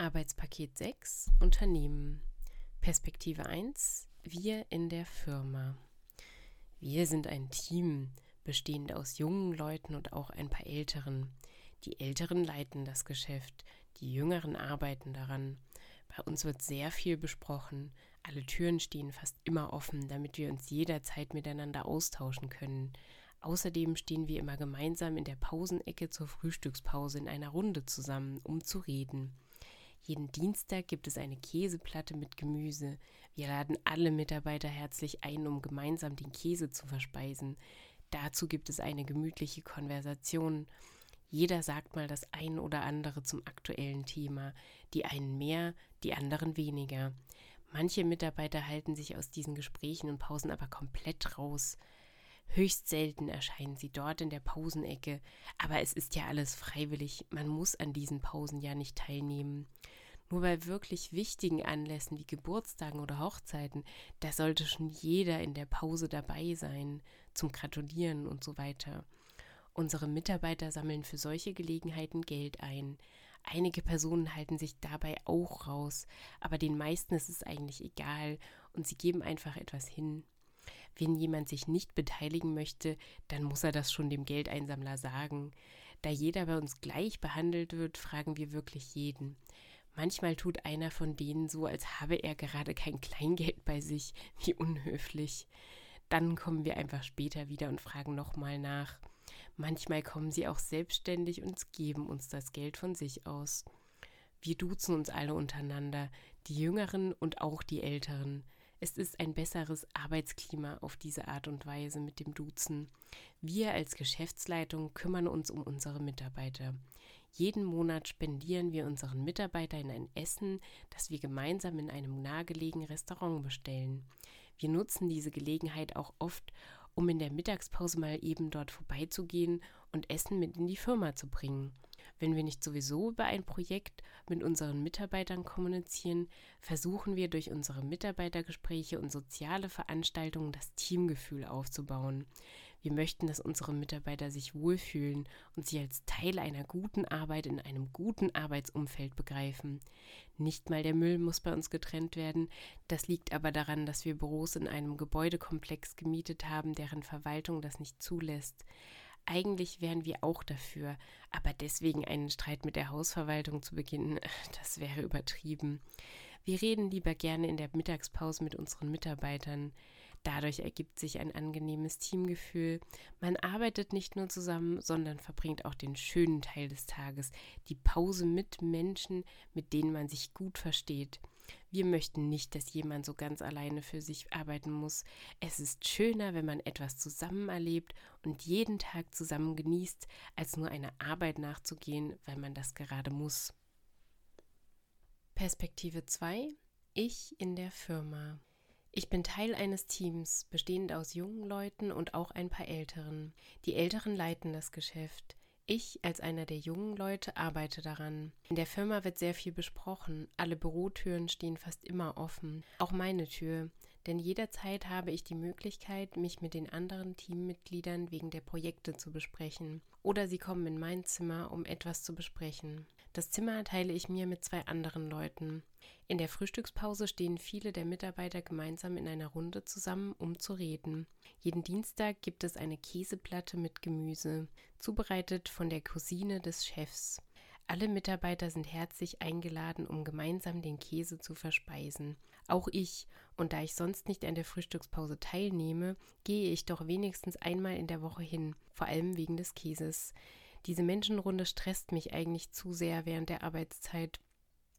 Arbeitspaket 6 Unternehmen. Perspektive 1 Wir in der Firma. Wir sind ein Team, bestehend aus jungen Leuten und auch ein paar älteren. Die Älteren leiten das Geschäft, die Jüngeren arbeiten daran. Bei uns wird sehr viel besprochen. Alle Türen stehen fast immer offen, damit wir uns jederzeit miteinander austauschen können. Außerdem stehen wir immer gemeinsam in der Pausenecke zur Frühstückspause in einer Runde zusammen, um zu reden. Jeden Dienstag gibt es eine Käseplatte mit Gemüse. Wir laden alle Mitarbeiter herzlich ein, um gemeinsam den Käse zu verspeisen. Dazu gibt es eine gemütliche Konversation. Jeder sagt mal das ein oder andere zum aktuellen Thema, die einen mehr, die anderen weniger. Manche Mitarbeiter halten sich aus diesen Gesprächen und Pausen aber komplett raus. Höchst selten erscheinen sie dort in der Pausenecke, aber es ist ja alles freiwillig, man muss an diesen Pausen ja nicht teilnehmen. Nur bei wirklich wichtigen Anlässen wie Geburtstagen oder Hochzeiten, da sollte schon jeder in der Pause dabei sein, zum Gratulieren und so weiter. Unsere Mitarbeiter sammeln für solche Gelegenheiten Geld ein. Einige Personen halten sich dabei auch raus, aber den meisten ist es eigentlich egal und sie geben einfach etwas hin. Wenn jemand sich nicht beteiligen möchte, dann muss er das schon dem Geldeinsammler sagen. Da jeder bei uns gleich behandelt wird, fragen wir wirklich jeden. Manchmal tut einer von denen so, als habe er gerade kein Kleingeld bei sich. Wie unhöflich. Dann kommen wir einfach später wieder und fragen nochmal nach. Manchmal kommen sie auch selbstständig und geben uns das Geld von sich aus. Wir duzen uns alle untereinander, die Jüngeren und auch die Älteren. Es ist ein besseres Arbeitsklima auf diese Art und Weise mit dem Duzen. Wir als Geschäftsleitung kümmern uns um unsere Mitarbeiter. Jeden Monat spendieren wir unseren Mitarbeitern ein Essen, das wir gemeinsam in einem nahegelegenen Restaurant bestellen. Wir nutzen diese Gelegenheit auch oft, um in der Mittagspause mal eben dort vorbeizugehen und Essen mit in die Firma zu bringen. Wenn wir nicht sowieso über ein Projekt mit unseren Mitarbeitern kommunizieren, versuchen wir durch unsere Mitarbeitergespräche und soziale Veranstaltungen das Teamgefühl aufzubauen. Wir möchten, dass unsere Mitarbeiter sich wohlfühlen und sich als Teil einer guten Arbeit in einem guten Arbeitsumfeld begreifen. Nicht mal der Müll muss bei uns getrennt werden. Das liegt aber daran, dass wir Büros in einem Gebäudekomplex gemietet haben, deren Verwaltung das nicht zulässt. Eigentlich wären wir auch dafür, aber deswegen einen Streit mit der Hausverwaltung zu beginnen, das wäre übertrieben. Wir reden lieber gerne in der Mittagspause mit unseren Mitarbeitern. Dadurch ergibt sich ein angenehmes Teamgefühl. Man arbeitet nicht nur zusammen, sondern verbringt auch den schönen Teil des Tages, die Pause mit Menschen, mit denen man sich gut versteht. Wir möchten nicht, dass jemand so ganz alleine für sich arbeiten muss. Es ist schöner, wenn man etwas zusammen erlebt und jeden Tag zusammen genießt, als nur einer Arbeit nachzugehen, weil man das gerade muss. Perspektive 2 Ich in der Firma. Ich bin Teil eines Teams, bestehend aus jungen Leuten und auch ein paar älteren. Die Älteren leiten das Geschäft. Ich als einer der jungen Leute arbeite daran. In der Firma wird sehr viel besprochen. Alle Bürotüren stehen fast immer offen. Auch meine Tür. Denn jederzeit habe ich die Möglichkeit, mich mit den anderen Teammitgliedern wegen der Projekte zu besprechen. Oder sie kommen in mein Zimmer, um etwas zu besprechen. Das Zimmer teile ich mir mit zwei anderen Leuten. In der Frühstückspause stehen viele der Mitarbeiter gemeinsam in einer Runde zusammen, um zu reden. Jeden Dienstag gibt es eine Käseplatte mit Gemüse, zubereitet von der Cousine des Chefs. Alle Mitarbeiter sind herzlich eingeladen, um gemeinsam den Käse zu verspeisen. Auch ich, und da ich sonst nicht an der Frühstückspause teilnehme, gehe ich doch wenigstens einmal in der Woche hin, vor allem wegen des Käses. Diese Menschenrunde stresst mich eigentlich zu sehr während der Arbeitszeit.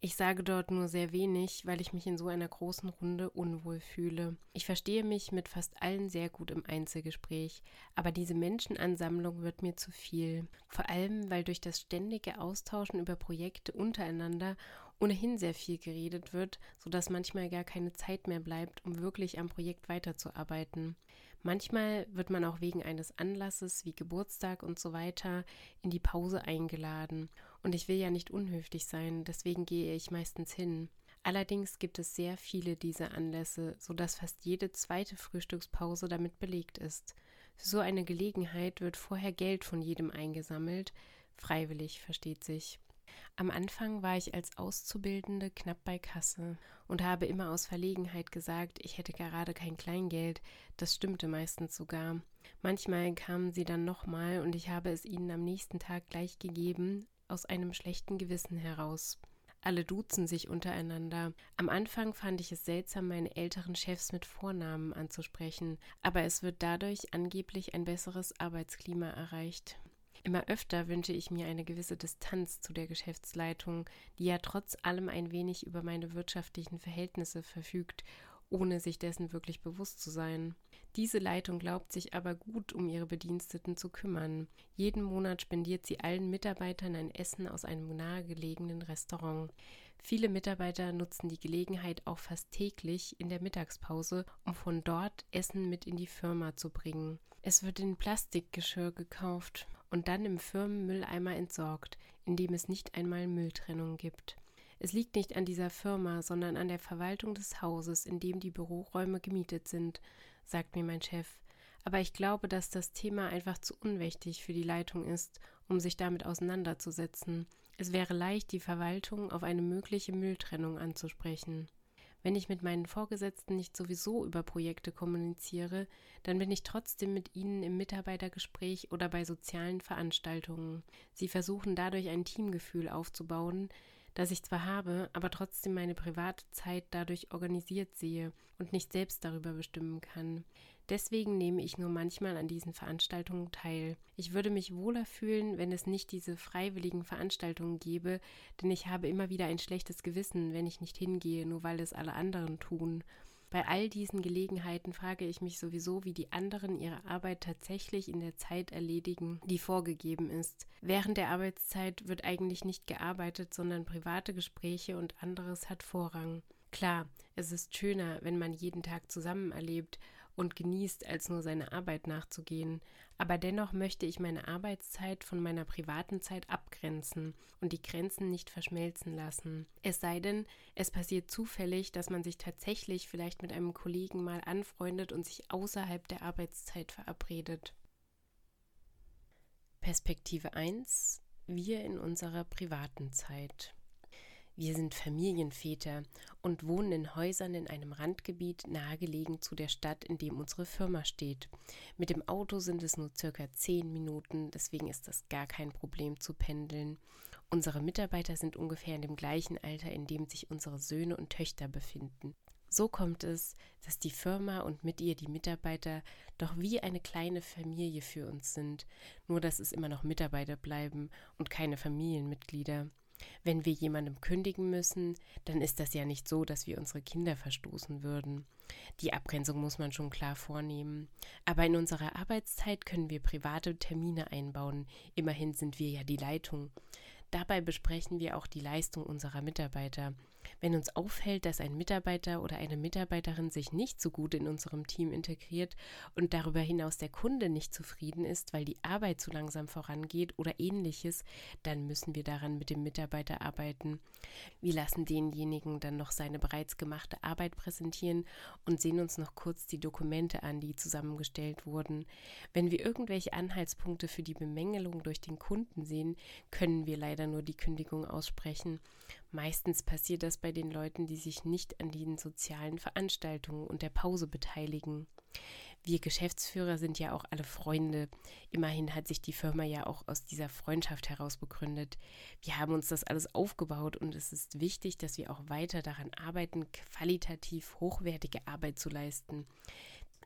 Ich sage dort nur sehr wenig, weil ich mich in so einer großen Runde unwohl fühle. Ich verstehe mich mit fast allen sehr gut im Einzelgespräch, aber diese Menschenansammlung wird mir zu viel. Vor allem, weil durch das ständige Austauschen über Projekte untereinander ohnehin sehr viel geredet wird, sodass manchmal gar keine Zeit mehr bleibt, um wirklich am Projekt weiterzuarbeiten. Manchmal wird man auch wegen eines Anlasses wie Geburtstag und so weiter in die Pause eingeladen. Und ich will ja nicht unhöflich sein, deswegen gehe ich meistens hin. Allerdings gibt es sehr viele dieser Anlässe, sodass fast jede zweite Frühstückspause damit belegt ist. Für so eine Gelegenheit wird vorher Geld von jedem eingesammelt, freiwillig versteht sich. Am Anfang war ich als Auszubildende knapp bei Kasse und habe immer aus Verlegenheit gesagt, ich hätte gerade kein Kleingeld. Das stimmte meistens sogar. Manchmal kamen sie dann nochmal und ich habe es ihnen am nächsten Tag gleich gegeben, aus einem schlechten Gewissen heraus. Alle duzen sich untereinander. Am Anfang fand ich es seltsam, meine älteren Chefs mit Vornamen anzusprechen, aber es wird dadurch angeblich ein besseres Arbeitsklima erreicht. Immer öfter wünsche ich mir eine gewisse Distanz zu der Geschäftsleitung, die ja trotz allem ein wenig über meine wirtschaftlichen Verhältnisse verfügt, ohne sich dessen wirklich bewusst zu sein. Diese Leitung glaubt sich aber gut um ihre Bediensteten zu kümmern. Jeden Monat spendiert sie allen Mitarbeitern ein Essen aus einem nahegelegenen Restaurant. Viele Mitarbeiter nutzen die Gelegenheit auch fast täglich in der Mittagspause, um von dort Essen mit in die Firma zu bringen. Es wird in Plastikgeschirr gekauft und dann im Firmenmülleimer entsorgt, indem es nicht einmal Mülltrennung gibt. Es liegt nicht an dieser Firma, sondern an der Verwaltung des Hauses, in dem die Büroräume gemietet sind, sagt mir mein Chef. Aber ich glaube, dass das Thema einfach zu unwichtig für die Leitung ist, um sich damit auseinanderzusetzen. Es wäre leicht, die Verwaltung auf eine mögliche Mülltrennung anzusprechen. Wenn ich mit meinen Vorgesetzten nicht sowieso über Projekte kommuniziere, dann bin ich trotzdem mit ihnen im Mitarbeitergespräch oder bei sozialen Veranstaltungen. Sie versuchen dadurch ein Teamgefühl aufzubauen, das ich zwar habe, aber trotzdem meine private Zeit dadurch organisiert sehe und nicht selbst darüber bestimmen kann. Deswegen nehme ich nur manchmal an diesen Veranstaltungen teil. Ich würde mich wohler fühlen, wenn es nicht diese freiwilligen Veranstaltungen gäbe, denn ich habe immer wieder ein schlechtes Gewissen, wenn ich nicht hingehe, nur weil es alle anderen tun. Bei all diesen Gelegenheiten frage ich mich sowieso, wie die anderen ihre Arbeit tatsächlich in der Zeit erledigen, die vorgegeben ist. Während der Arbeitszeit wird eigentlich nicht gearbeitet, sondern private Gespräche und anderes hat Vorrang. Klar, es ist schöner, wenn man jeden Tag zusammen erlebt und genießt, als nur seiner Arbeit nachzugehen. Aber dennoch möchte ich meine Arbeitszeit von meiner privaten Zeit abgrenzen und die Grenzen nicht verschmelzen lassen. Es sei denn, es passiert zufällig, dass man sich tatsächlich vielleicht mit einem Kollegen mal anfreundet und sich außerhalb der Arbeitszeit verabredet. Perspektive 1 Wir in unserer privaten Zeit. Wir sind Familienväter und wohnen in Häusern in einem Randgebiet nahegelegen zu der Stadt, in dem unsere Firma steht. Mit dem Auto sind es nur circa zehn Minuten, deswegen ist das gar kein Problem zu pendeln. Unsere Mitarbeiter sind ungefähr in dem gleichen Alter, in dem sich unsere Söhne und Töchter befinden. So kommt es, dass die Firma und mit ihr die Mitarbeiter doch wie eine kleine Familie für uns sind, nur dass es immer noch Mitarbeiter bleiben und keine Familienmitglieder. Wenn wir jemandem kündigen müssen, dann ist das ja nicht so, dass wir unsere Kinder verstoßen würden. Die Abgrenzung muss man schon klar vornehmen. Aber in unserer Arbeitszeit können wir private Termine einbauen. Immerhin sind wir ja die Leitung. Dabei besprechen wir auch die Leistung unserer Mitarbeiter. Wenn uns auffällt, dass ein Mitarbeiter oder eine Mitarbeiterin sich nicht so gut in unserem Team integriert und darüber hinaus der Kunde nicht zufrieden ist, weil die Arbeit zu langsam vorangeht oder ähnliches, dann müssen wir daran mit dem Mitarbeiter arbeiten. Wir lassen denjenigen dann noch seine bereits gemachte Arbeit präsentieren und sehen uns noch kurz die Dokumente an, die zusammengestellt wurden. Wenn wir irgendwelche Anhaltspunkte für die Bemängelung durch den Kunden sehen, können wir leider nur die Kündigung aussprechen. Meistens passiert das bei den Leuten, die sich nicht an den sozialen Veranstaltungen und der Pause beteiligen. Wir Geschäftsführer sind ja auch alle Freunde. Immerhin hat sich die Firma ja auch aus dieser Freundschaft heraus begründet. Wir haben uns das alles aufgebaut und es ist wichtig, dass wir auch weiter daran arbeiten, qualitativ hochwertige Arbeit zu leisten.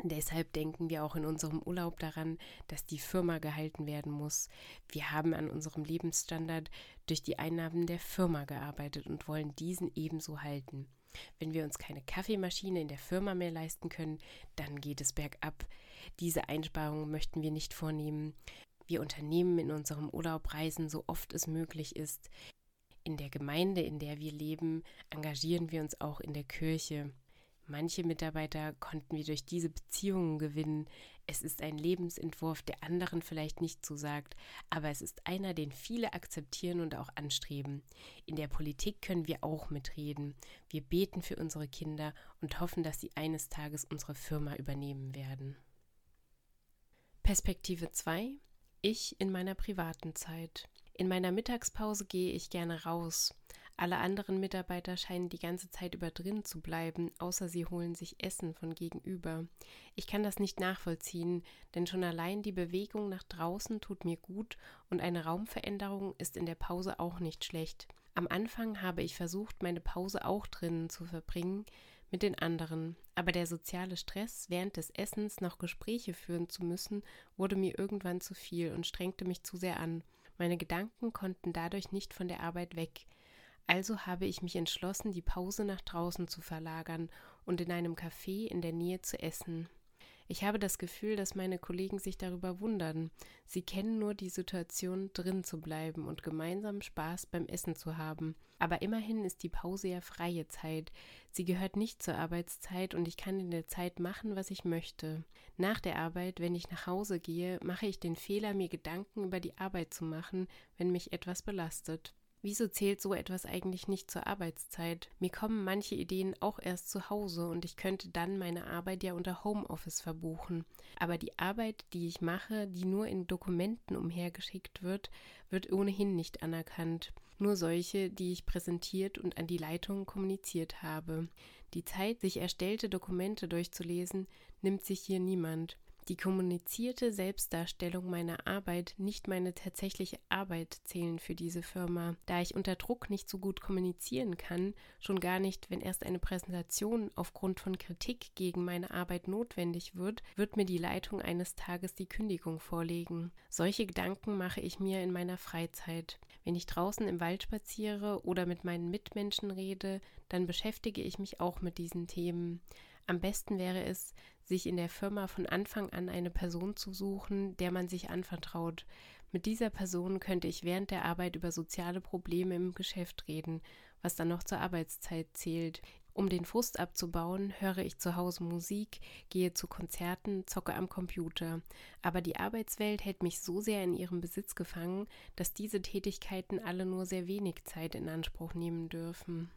Deshalb denken wir auch in unserem Urlaub daran, dass die Firma gehalten werden muss. Wir haben an unserem Lebensstandard durch die Einnahmen der Firma gearbeitet und wollen diesen ebenso halten. Wenn wir uns keine Kaffeemaschine in der Firma mehr leisten können, dann geht es bergab. Diese Einsparungen möchten wir nicht vornehmen. Wir unternehmen in unserem Urlaub Reisen so oft es möglich ist. In der Gemeinde, in der wir leben, engagieren wir uns auch in der Kirche. Manche Mitarbeiter konnten wir durch diese Beziehungen gewinnen. Es ist ein Lebensentwurf, der anderen vielleicht nicht zusagt, aber es ist einer, den viele akzeptieren und auch anstreben. In der Politik können wir auch mitreden. Wir beten für unsere Kinder und hoffen, dass sie eines Tages unsere Firma übernehmen werden. Perspektive 2 Ich in meiner privaten Zeit. In meiner Mittagspause gehe ich gerne raus. Alle anderen Mitarbeiter scheinen die ganze Zeit über drin zu bleiben, außer sie holen sich Essen von gegenüber. Ich kann das nicht nachvollziehen, denn schon allein die Bewegung nach draußen tut mir gut und eine Raumveränderung ist in der Pause auch nicht schlecht. Am Anfang habe ich versucht, meine Pause auch drinnen zu verbringen mit den anderen, aber der soziale Stress, während des Essens noch Gespräche führen zu müssen, wurde mir irgendwann zu viel und strengte mich zu sehr an. Meine Gedanken konnten dadurch nicht von der Arbeit weg. Also habe ich mich entschlossen, die Pause nach draußen zu verlagern und in einem Café in der Nähe zu essen. Ich habe das Gefühl, dass meine Kollegen sich darüber wundern. Sie kennen nur die Situation, drin zu bleiben und gemeinsam Spaß beim Essen zu haben. Aber immerhin ist die Pause ja freie Zeit. Sie gehört nicht zur Arbeitszeit und ich kann in der Zeit machen, was ich möchte. Nach der Arbeit, wenn ich nach Hause gehe, mache ich den Fehler, mir Gedanken über die Arbeit zu machen, wenn mich etwas belastet. Wieso zählt so etwas eigentlich nicht zur Arbeitszeit? Mir kommen manche Ideen auch erst zu Hause und ich könnte dann meine Arbeit ja unter Homeoffice verbuchen. Aber die Arbeit, die ich mache, die nur in Dokumenten umhergeschickt wird, wird ohnehin nicht anerkannt. Nur solche, die ich präsentiert und an die Leitung kommuniziert habe. Die Zeit, sich erstellte Dokumente durchzulesen, nimmt sich hier niemand die kommunizierte Selbstdarstellung meiner Arbeit nicht meine tatsächliche Arbeit zählen für diese Firma. Da ich unter Druck nicht so gut kommunizieren kann, schon gar nicht, wenn erst eine Präsentation aufgrund von Kritik gegen meine Arbeit notwendig wird, wird mir die Leitung eines Tages die Kündigung vorlegen. Solche Gedanken mache ich mir in meiner Freizeit. Wenn ich draußen im Wald spaziere oder mit meinen Mitmenschen rede, dann beschäftige ich mich auch mit diesen Themen. Am besten wäre es, sich in der Firma von Anfang an eine Person zu suchen, der man sich anvertraut. Mit dieser Person könnte ich während der Arbeit über soziale Probleme im Geschäft reden, was dann noch zur Arbeitszeit zählt. Um den Frust abzubauen, höre ich zu Hause Musik, gehe zu Konzerten, zocke am Computer. Aber die Arbeitswelt hält mich so sehr in ihrem Besitz gefangen, dass diese Tätigkeiten alle nur sehr wenig Zeit in Anspruch nehmen dürfen.